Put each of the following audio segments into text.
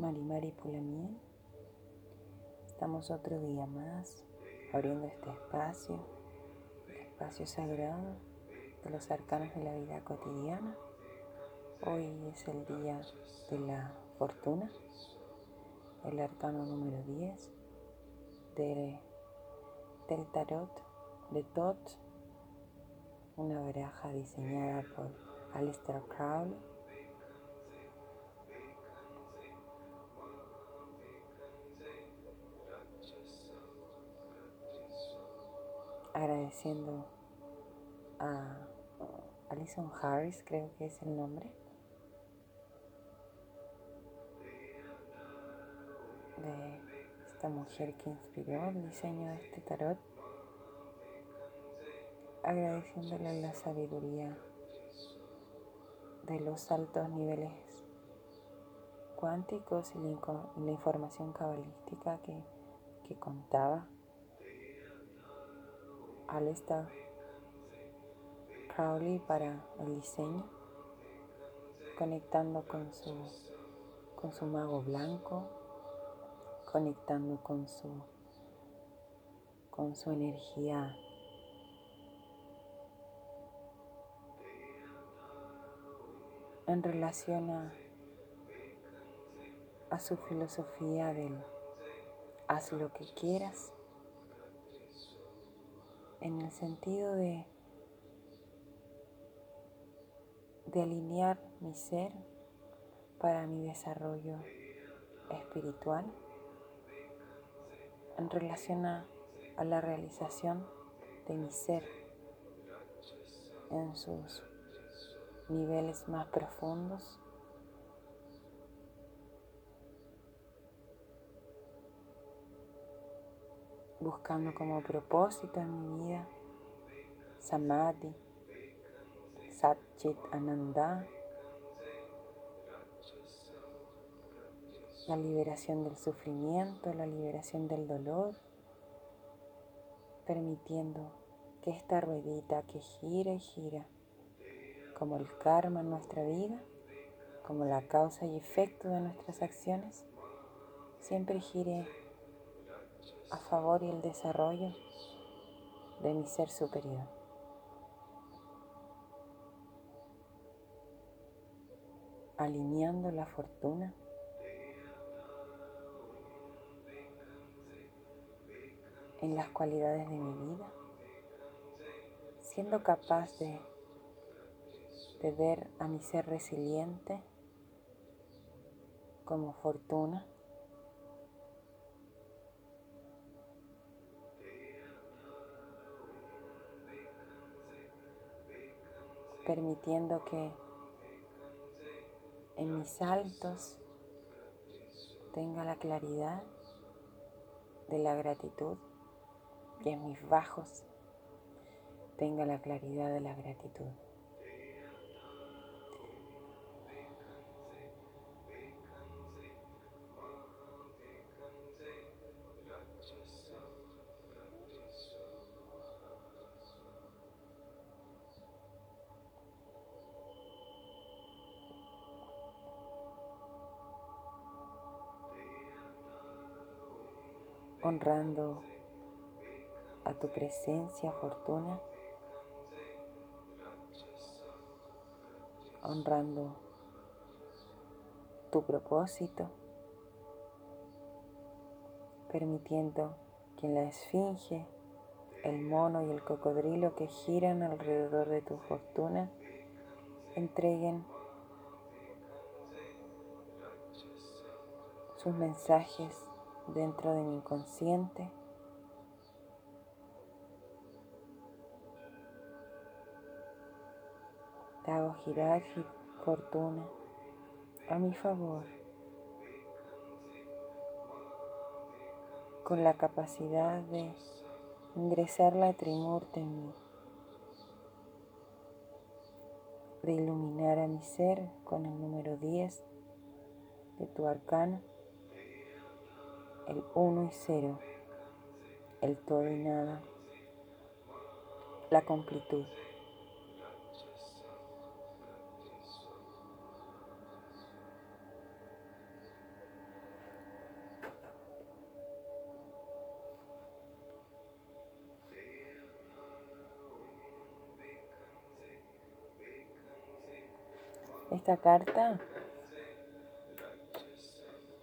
Mari Mari Pulamien. Estamos otro día más abriendo este espacio, espacio sagrado de los arcanos de la vida cotidiana. Hoy es el día de la fortuna, el arcano número 10 de, del tarot de Tot, una baraja diseñada por Alistair Crowley agradeciendo a Alison Harris, creo que es el nombre, de esta mujer que inspiró el diseño de este tarot, agradeciéndole la sabiduría de los altos niveles cuánticos y la, información cabalística que, que contaba Alistair Crowley para el diseño, conectando con su, con su mago blanco, conectando con su, con su energía en relación a, a su filosofía del haz lo que quieras en el sentido de, de alinear mi ser para mi desarrollo espiritual en relación a, a la realización de mi ser en sus niveles más profundos buscando como propósito en mi vida. Samadhi, Satchit Ananda, la liberación del sufrimiento, la liberación del dolor, permitiendo que esta ruedita que gira y gira, como el karma en nuestra vida, como la causa y efecto de nuestras acciones, siempre gire a favor y el desarrollo de mi ser superior. Alineando la fortuna en las cualidades de mi vida, siendo capaz de, de ver a mi ser resiliente como fortuna permitiendo que en mis saltos tenga la claridad de la gratitud y en mis bajos tenga la claridad de la gratitud. Honrando a tu presencia, fortuna, honrando tu propósito, permitiendo que la esfinge, el mono y el cocodrilo que giran alrededor de tu fortuna entreguen sus mensajes dentro de mi inconsciente. Te hago girar fortuna a mi favor. Con la capacidad de ingresar la trimurta en mí, de iluminar a mi ser con el número 10 de tu arcano el uno y cero, el todo y nada, la completud. Esta carta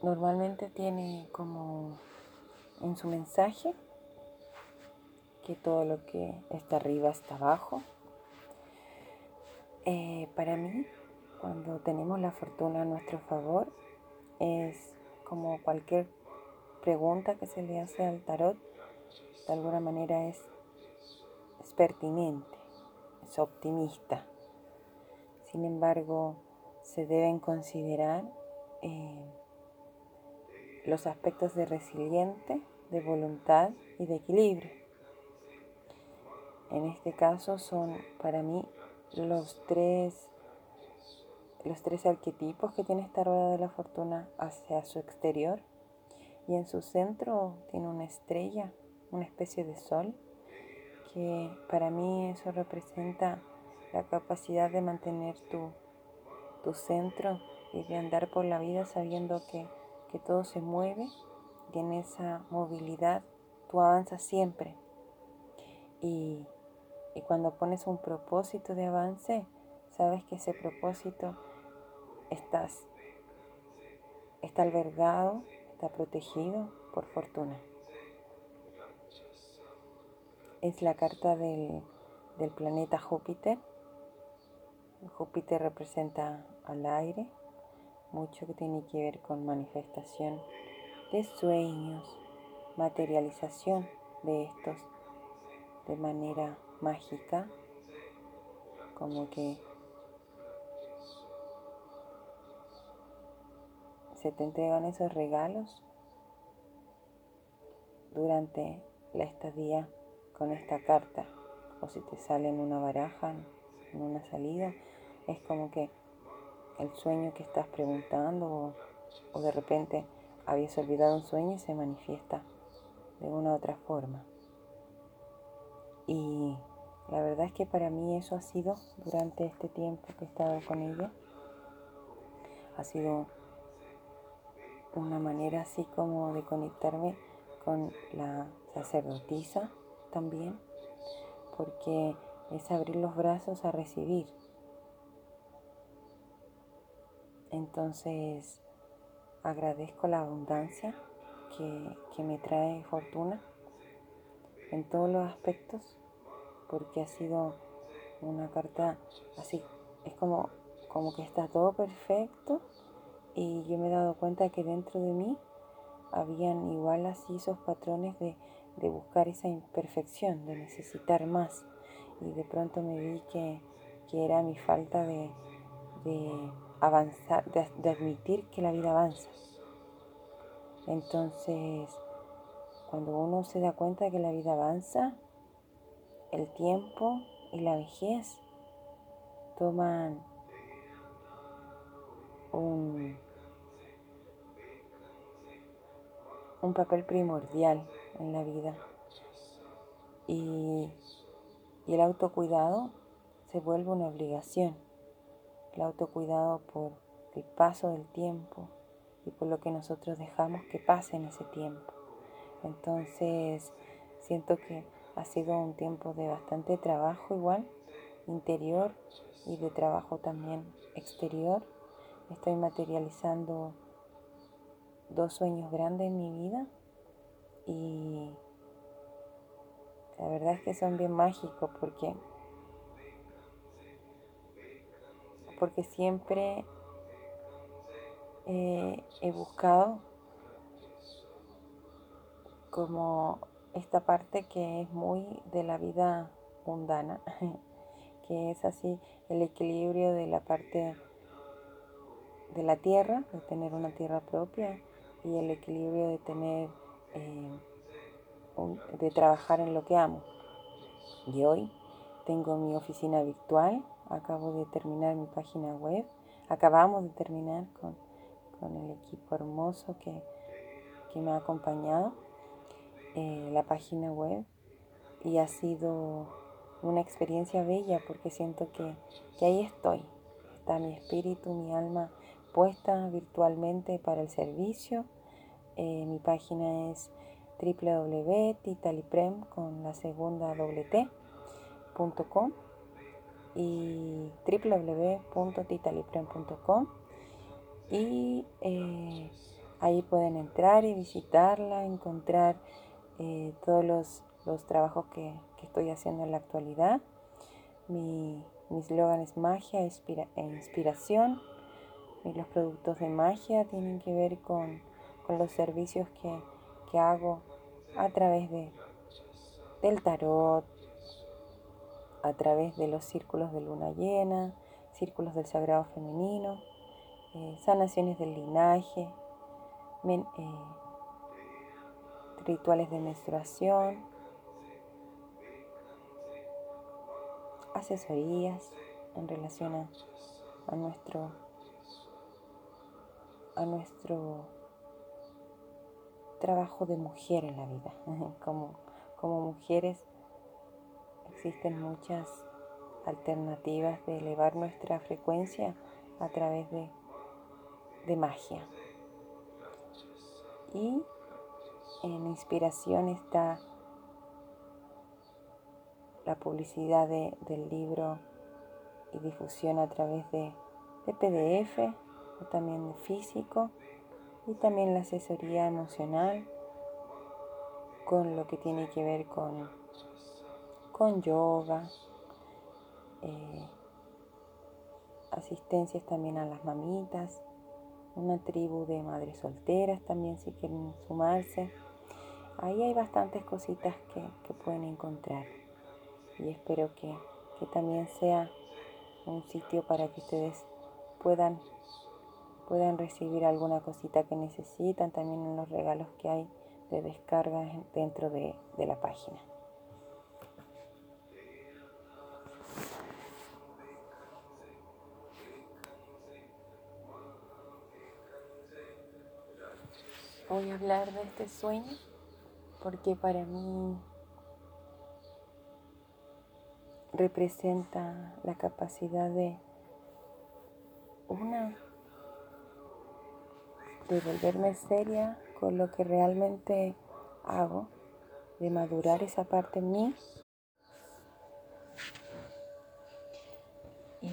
normalmente tiene como en su mensaje que todo lo que está arriba está abajo. Eh, para mí, cuando tenemos la fortuna a nuestro favor, es como cualquier pregunta que se le hace al tarot, de alguna manera es, es pertinente, es optimista. Sin embargo, se deben considerar eh, los aspectos de resiliente, de voluntad y de equilibrio. En este caso son para mí los tres, los tres arquetipos que tiene esta rueda de la fortuna hacia su exterior y en su centro tiene una estrella, una especie de sol, que para mí eso representa la capacidad de mantener tu, tu centro y de andar por la vida sabiendo que, que todo se mueve y en esa movilidad tú avanzas siempre. Y, y cuando pones un propósito de avance, sabes que ese propósito estás, está albergado, está protegido por fortuna. Es la carta del, del planeta Júpiter Júpiter representa al aire, mucho que tiene que ver con manifestación de sueños, materialización de estos de manera mágica, como que se te entregan esos regalos durante la estadía con esta carta o si te sale en una baraja en una salida, es como que el sueño que estás preguntando o, de repente habías olvidado un sueño y se manifiesta de una u otra forma. Y la verdad es que para mí eso ha sido, durante este tiempo que he estado con ella, ha sido una manera así como de conectarme con la sacerdotisa también, porque es abrir los brazos a recibir. Entonces agradezco la abundancia que, me trae fortuna en todos los aspectos porque ha sido una carta así, es como, como que está todo perfecto y yo me he dado cuenta que dentro de mí habían igual así esos patrones de, de buscar esa imperfección, de necesitar más. Y de pronto me vi que, era mi falta de, avanzar, de, admitir que la vida avanza. Entonces, cuando uno se da cuenta de que la vida avanza, el tiempo y la vejez toman un, un papel primordial en la vida. Y y el autocuidado se vuelve una obligación. El autocuidado por el paso del tiempo y por lo que nosotros dejamos que pase en ese tiempo. Entonces, siento que ha sido un tiempo de bastante trabajo igual, interior y de trabajo también exterior. Estoy materializando dos sueños grandes en mi vida y la verdad es que son bien mágicos porque porque siempre eh, he buscado como esta parte que es muy de la vida mundana, que es así el equilibrio de la parte de la tierra, de tener una tierra propia, y el equilibrio de tener eh, de trabajar en lo que amo. Y hoy tengo mi oficina virtual, acabo de terminar mi página web, acabamos de terminar con, el equipo hermoso que, me ha acompañado eh, la página web. Y ha sido una experiencia bella porque siento que, ahí estoy, está mi espíritu, mi alma puesta virtualmente para el servicio. Eh, mi página es www.titaliprem con la segunda y www.titalipren.com y eh, ahí pueden entrar y visitarla, encontrar eh, todos los, trabajos que, estoy haciendo en la actualidad. Mi eslogan es magia e inspiración y los productos de magia tienen que ver con, los servicios que, hago a través de, del tarot, a través de los círculos de luna llena, círculos del sagrado femenino, eh, sanaciones del linaje, eh, rituales de menstruación, asesorías en relación a, nuestro a nuestro trabajo de mujer en la vida. Como, como mujeres existen muchas alternativas de elevar nuestra frecuencia a través de, de magia. Y en inspiración está la publicidad del libro y difusión a través de, de PDF o también de físico y también la asesoría emocional con lo que tiene que ver con, con yoga, eh, asistencias también a las mamitas, una tribu de madres solteras también si quieren sumarse. Ahí hay bastantes cositas que, pueden encontrar y espero que, que también sea un sitio para que ustedes puedan, puedan recibir alguna cosita que necesitan, también en los regalos que hay de descarga dentro de, de la página. Voy a hablar de este sueño porque para mí representa la capacidad de una de volverme seria con lo que realmente hago, de madurar esa parte en mí. Y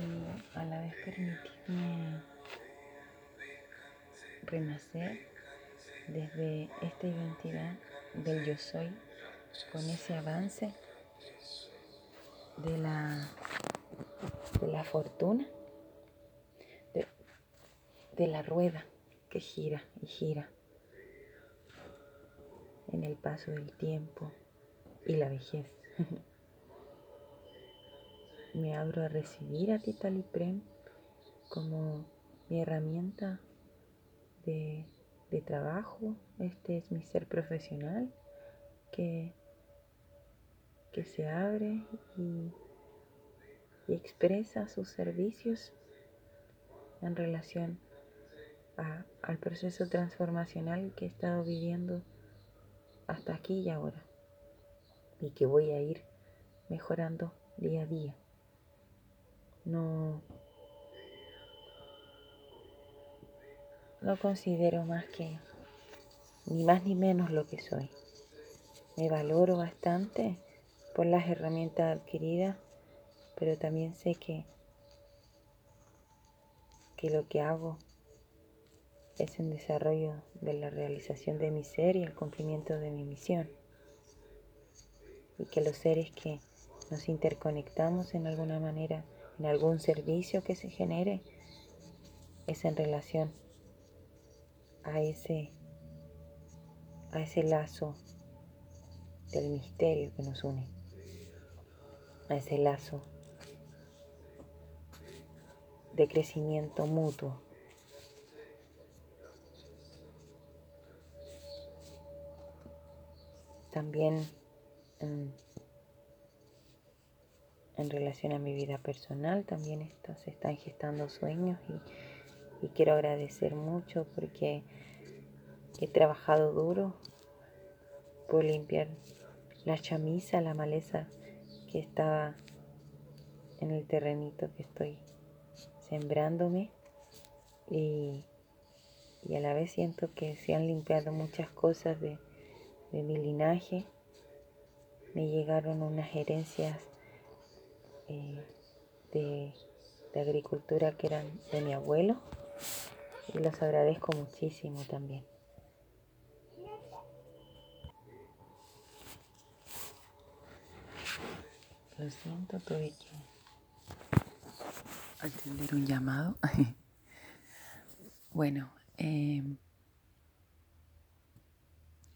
a la vez permitirme renacer desde esta identidad del yo soy, con ese avance de la, de la fortuna, de, de la rueda que gira y gira en el paso del tiempo y la vejez. Me abro a recibir a Tita Liprem como mi herramienta de de trabajo, este es mi ser profesional que, que se abre y, expresa sus servicios en relación al proceso transformacional que he estado viviendo hasta aquí y ahora y que voy a ir mejorando día a día. No No considero más que ni más ni menos lo que soy. Me valoro bastante por las herramientas adquiridas, pero también sé que, que lo que hago es en desarrollo de la realización de mi ser y el cumplimiento de mi misión. Y que los seres que nos interconectamos en alguna manera, en algún servicio que se genere, es en relación a ese, a ese lazo del misterio que nos une, a ese lazo de crecimiento mutuo. También en, en, relación a mi vida personal, también esto, se están gestando sueños y y quiero agradecer mucho porque he trabajado duro por limpiar la chamisa, la maleza que estaba en el terrenito que estoy sembrándome y, a la vez siento que se han limpiado muchas cosas de, mi linaje. Me llegaron unas herencias eh, de, de agricultura que eran de mi abuelo y los agradezco muchísimo también. Lo siento, tuve que atender un llamado. bueno, em,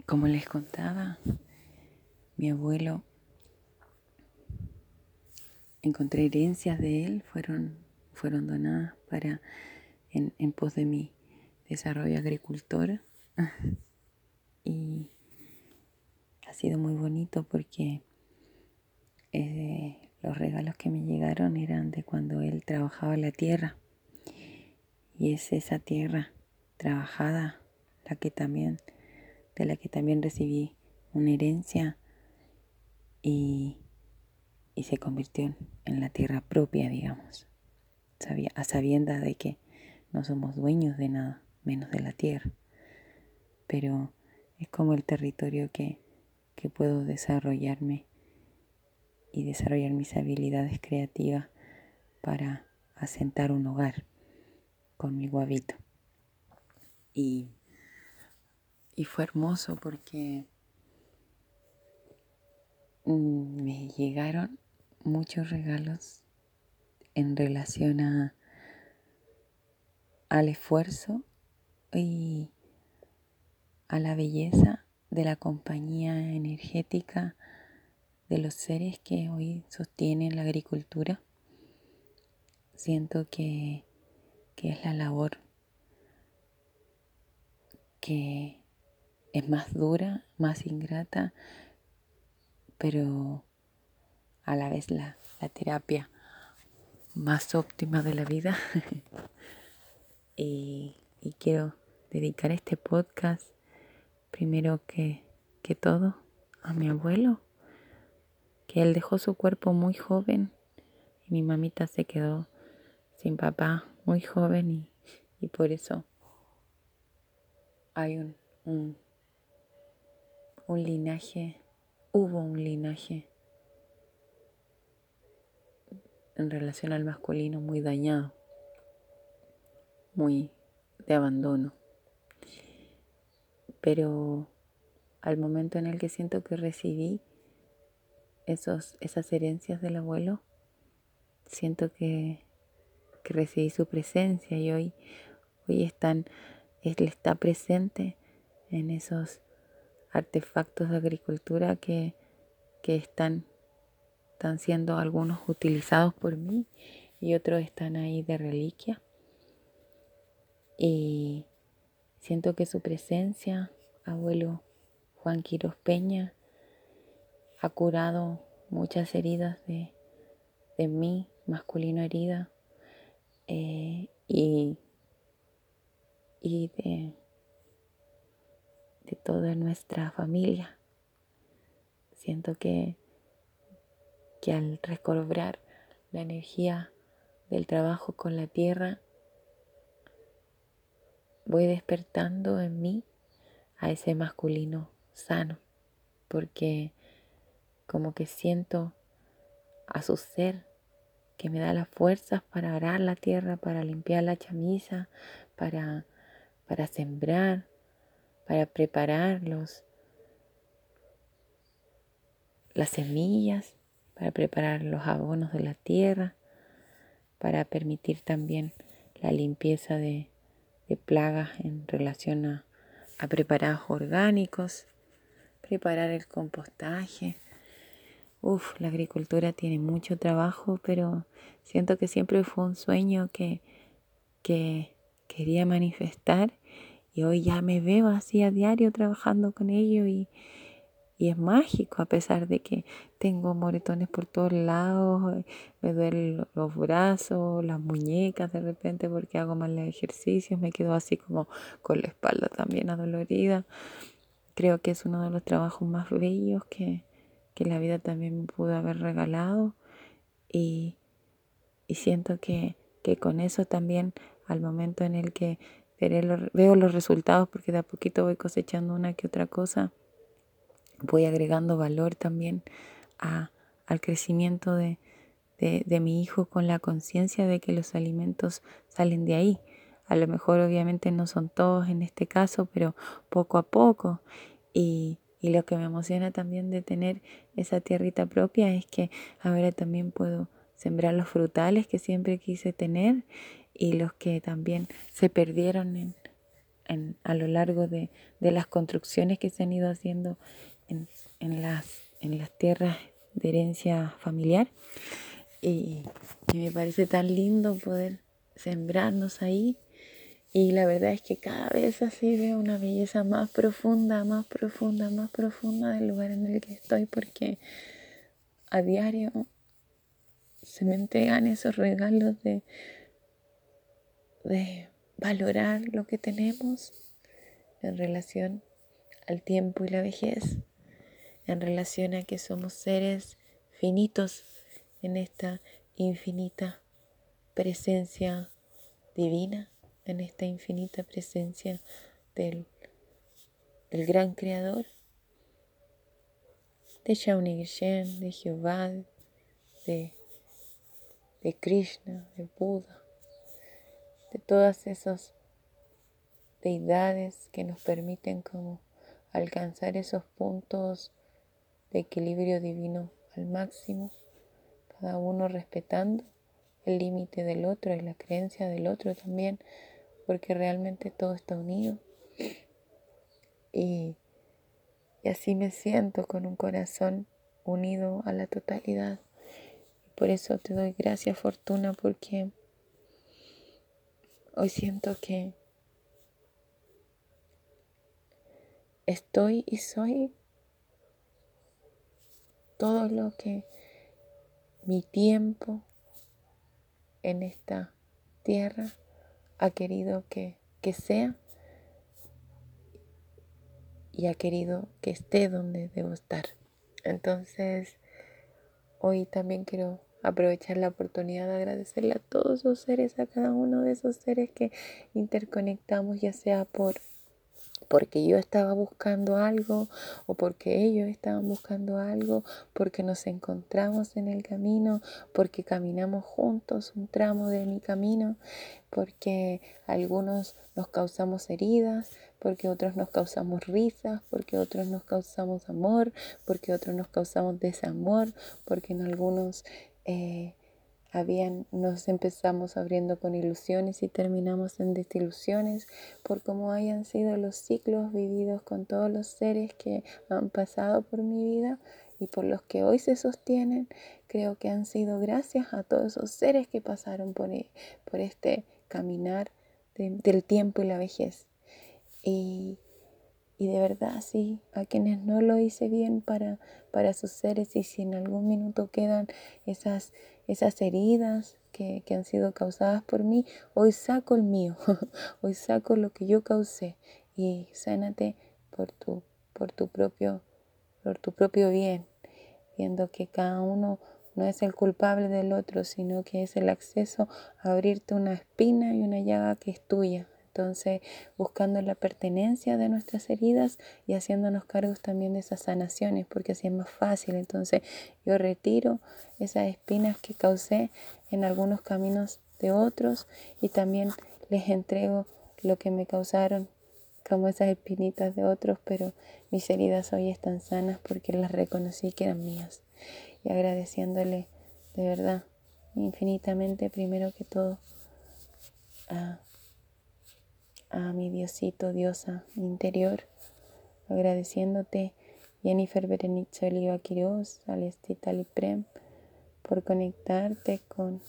como les contaba, mi abuelo, encontré herencias de él, fueron, fueron donadas para en, pos de mi desarrollo agricultor. y ha sido muy bonito porque eh, los regalos que me llegaron eran de cuando él trabajaba la tierra. Y es esa tierra trabajada la que también, de la que también recibí una herencia y, y se convirtió en, la tierra propia, digamos, a sabiendas de que no somos dueños de nada, menos de la tierra. Pero es como el territorio que, que puedo desarrollarme y desarrollar mis habilidades creativas para asentar un hogar con mi guavito. Y, y fue hermoso porque mm, me llegaron muchos regalos en relación a al esfuerzo y a la belleza de la compañía energética de los seres que hoy sostienen la agricultura. Siento que, que es la labor que es más dura, más ingrata, pero a la vez la, la terapia más óptima de la vida. y, quiero dedicar este podcast primero que, que todo a mi abuelo, que él dejó su cuerpo muy joven y mi mamita se quedó sin papá muy joven y, y por eso hay un, un, un linaje, hubo un linaje en relación al masculino muy dañado muy de abandono. Pero al momento en el que siento que recibí esos, esas herencias del abuelo, siento que, que recibí su presencia y hoy, hoy están, está presente en esos artefactos de agricultura que, que están, están siendo algunos utilizados por mí y otros están ahí de reliquia. Y siento que su presencia, abuelo Juan Quiros Peña, ha curado muchas heridas de, de mí, masculino herida, eh, y, y de, de toda nuestra familia. Siento que, que al recobrar la energía del trabajo con la tierra, voy despertando en mí a ese masculino sano, porque como que siento a su ser que me da las fuerzas para arar la tierra, para limpiar la chamisa, para, para sembrar, para preparar los, las semillas, para preparar los abonos de la tierra, para permitir también la limpieza de, de plagas en relación a, preparados orgánicos, preparar el compostaje. Uf, la agricultura tiene mucho trabajo, pero siento que siempre fue un sueño que, que quería manifestar y hoy ya me veo así a diario trabajando con ello y, y es mágico a pesar de que tengo moretones por todos lados, me duelen los brazos, las muñecas de repente porque hago mal ejercicios, me quedo así como con la espalda también adolorida. Creo que es uno de los trabajos más bellos que, la vida también me pudo haber regalado y, siento que, con eso también al momento en el que veo los resultados porque de a poquito voy cosechando una que otra cosa voy agregando valor también a, al crecimiento de, de, mi hijo con la conciencia de que los alimentos salen de ahí. A lo mejor obviamente no son todos en este caso, pero poco a poco. Y, y lo que me emociona también de tener esa tierrita propia es que ahora también puedo sembrar los frutales que siempre quise tener y los que también se perdieron en, en, a lo largo de, de, las construcciones que se han ido haciendo en, en, las, en las tierras de herencia familiar. Y, me parece tan lindo poder sembrarnos ahí y la verdad es que cada vez así veo una belleza más profunda, más profunda, más profunda del lugar en el que estoy porque a diario se me entregan esos regalos de, de valorar lo que tenemos en relación al tiempo y la vejez, en relación a que somos seres finitos en esta infinita presencia divina en esta infinita presencia del, gran creador, de Shawnee de Jehová, de, de Krishna, de Buda, de todas esas deidades que nos permiten como alcanzar esos puntos de equilibrio divino al máximo, cada uno respetando el límite del otro y la creencia del otro también, porque realmente todo está unido. Y, así me siento con un corazón unido a la totalidad. Por eso te doy gracias, Fortuna, porque hoy siento que estoy y soy todo lo que mi tiempo en esta tierra ha querido que, sea y ha querido que esté donde debo estar. Entonces, hoy también quiero aprovechar la oportunidad de agradecerle a todos los seres, a cada uno de esos seres que interconectamos, ya sea por porque yo estaba buscando algo o porque ellos estaban buscando algo, porque nos encontramos en el camino, porque caminamos juntos un tramo de mi camino, porque algunos nos causamos heridas, porque otros nos causamos risas, porque otros nos causamos amor, porque otros nos causamos desamor, porque en algunos... Eh, habían, nos empezamos abriendo con ilusiones y terminamos en desilusiones por cómo hayan sido los ciclos vividos con todos los seres que han pasado por mi vida y por los que hoy se sostienen. Creo que han sido gracias a todos esos seres que pasaron por, e, por este caminar del tiempo y la vejez. Y, y de verdad, sí, a quienes no lo hice bien para, para sus seres y si en algún minuto quedan esas esas heridas que, han sido causadas por mí, hoy saco el mío, hoy saco lo que yo causé y sánate por tu, por tu propio, por tu propio bien, viendo que cada uno no es el culpable del otro, sino que es el acceso a abrirte una espina y una llaga que es tuya. Entonces, buscando la pertenencia de nuestras heridas y haciéndonos cargos también de esas sanaciones, porque así es más fácil. Entonces, yo retiro esas espinas que causé en algunos caminos de otros y también les entrego lo que me causaron como esas espinitas de otros, pero mis heridas hoy están sanas porque las reconocí que eran mías. Y agradeciéndole de verdad infinitamente primero que todo a a mi Diosito, Diosa interior, agradeciéndote, Jennifer Berenice Oliva Quiroz, Alestita Liprem, por conectarte con,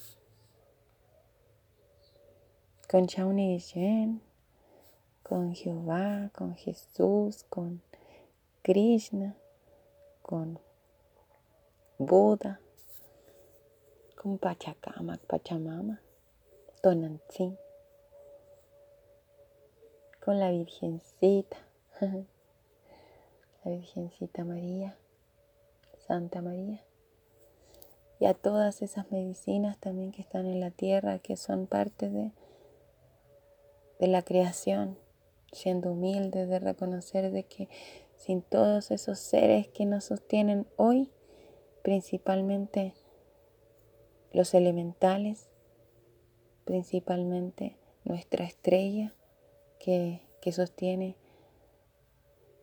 con Shawnee Jen, con Jehová, con Jesús, con Krishna, con Buda, con Pachacama, Pachamama, Tonantzin la Virgencita, la Virgencita María, Santa María, y a todas esas medicinas también que están en la tierra, que son parte de, de la creación, siendo humildes de reconocer de que sin todos esos seres que nos sostienen hoy, principalmente los elementales, principalmente nuestra estrella que, que sostiene,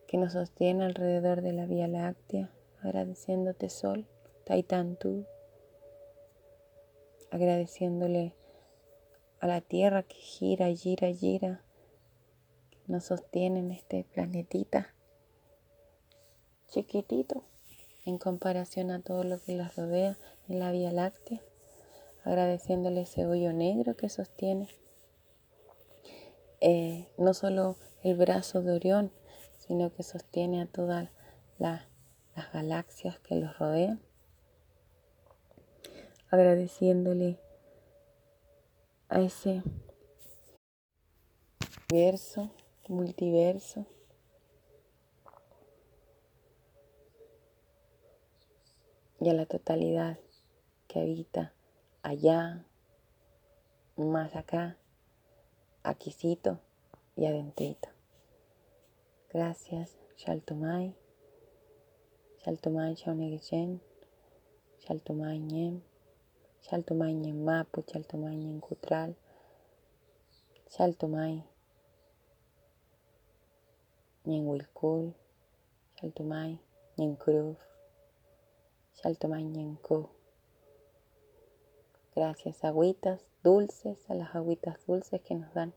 que nos sostiene alrededor de la Vía Láctea, agradeciéndote Sol, Taitantú, agradeciéndole a la Tierra que gira, gira, gira, nos sostiene en este planetita chiquitito en comparación a todo lo que las rodea en la Vía Láctea, agradeciéndole ese hoyo negro que sostiene eh, no solo el brazo de Orión, sino que sostiene a todas las galaxias que los rodean, agradeciéndole a ese universo, multiverso, y a la totalidad que habita allá, más acá, aquícito y adentrito. Gracias, Shaltumay, Shaltumay Shaunegichen, Shaltumay Ñem, Shaltumay Ñem Mapu, Shaltumay Ñem Cutral, Shaltumay Ñem Wilkul, Shaltumay Ñem Cruz, Gracias, agüitas dulces, a las agüitas dulces que nos dan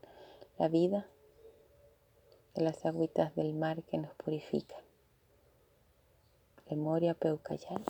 la vida, de las agüitas del mar que nos purifican. Memoria Peucayal.